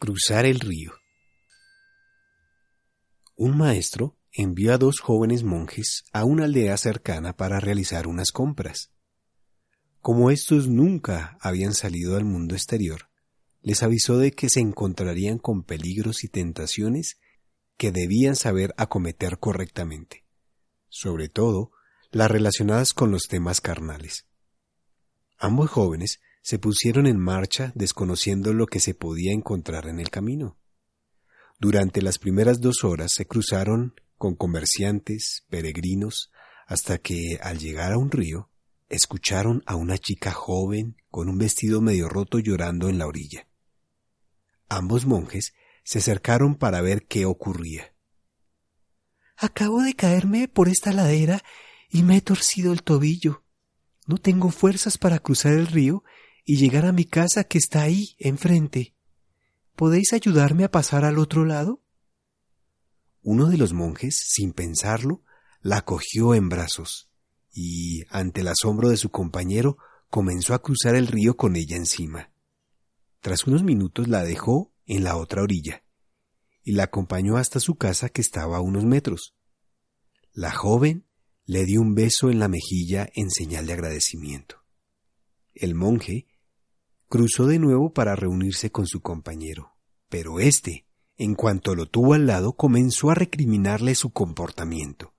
Cruzar el río. Un maestro envió a dos jóvenes monjes a una aldea cercana para realizar unas compras. Como estos nunca habían salido al mundo exterior, les avisó de que se encontrarían con peligros y tentaciones que debían saber acometer correctamente, sobre todo las relacionadas con los temas carnales. Ambos jóvenes se pusieron en marcha desconociendo lo que se podía encontrar en el camino. Durante las primeras dos horas se cruzaron con comerciantes, peregrinos, hasta que, al llegar a un río, escucharon a una chica joven con un vestido medio roto llorando en la orilla. Ambos monjes se acercaron para ver qué ocurría. Acabo de caerme por esta ladera y me he torcido el tobillo. No tengo fuerzas para cruzar el río y llegar a mi casa que está ahí, enfrente. ¿Podéis ayudarme a pasar al otro lado? Uno de los monjes, sin pensarlo, la cogió en brazos y, ante el asombro de su compañero, comenzó a cruzar el río con ella encima. Tras unos minutos la dejó en la otra orilla y la acompañó hasta su casa que estaba a unos metros. La joven le dio un beso en la mejilla en señal de agradecimiento. El monje cruzó de nuevo para reunirse con su compañero, pero éste, en cuanto lo tuvo al lado, comenzó a recriminarle su comportamiento.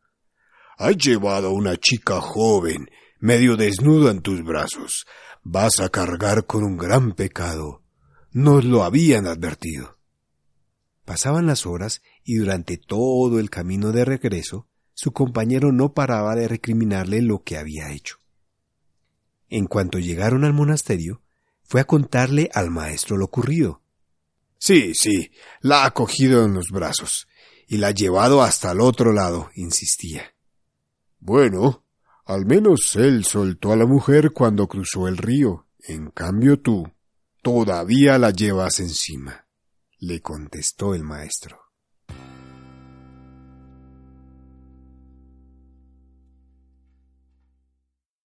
Has llevado a una chica joven, medio desnuda en tus brazos. Vas a cargar con un gran pecado. Nos lo habían advertido. Pasaban las horas y durante todo el camino de regreso, su compañero no paraba de recriminarle lo que había hecho. En cuanto llegaron al monasterio, fue a contarle al maestro lo ocurrido. Sí, sí, la ha cogido en los brazos y la ha llevado hasta el otro lado, insistía. Bueno, al menos él soltó a la mujer cuando cruzó el río. En cambio tú, todavía la llevas encima, le contestó el maestro.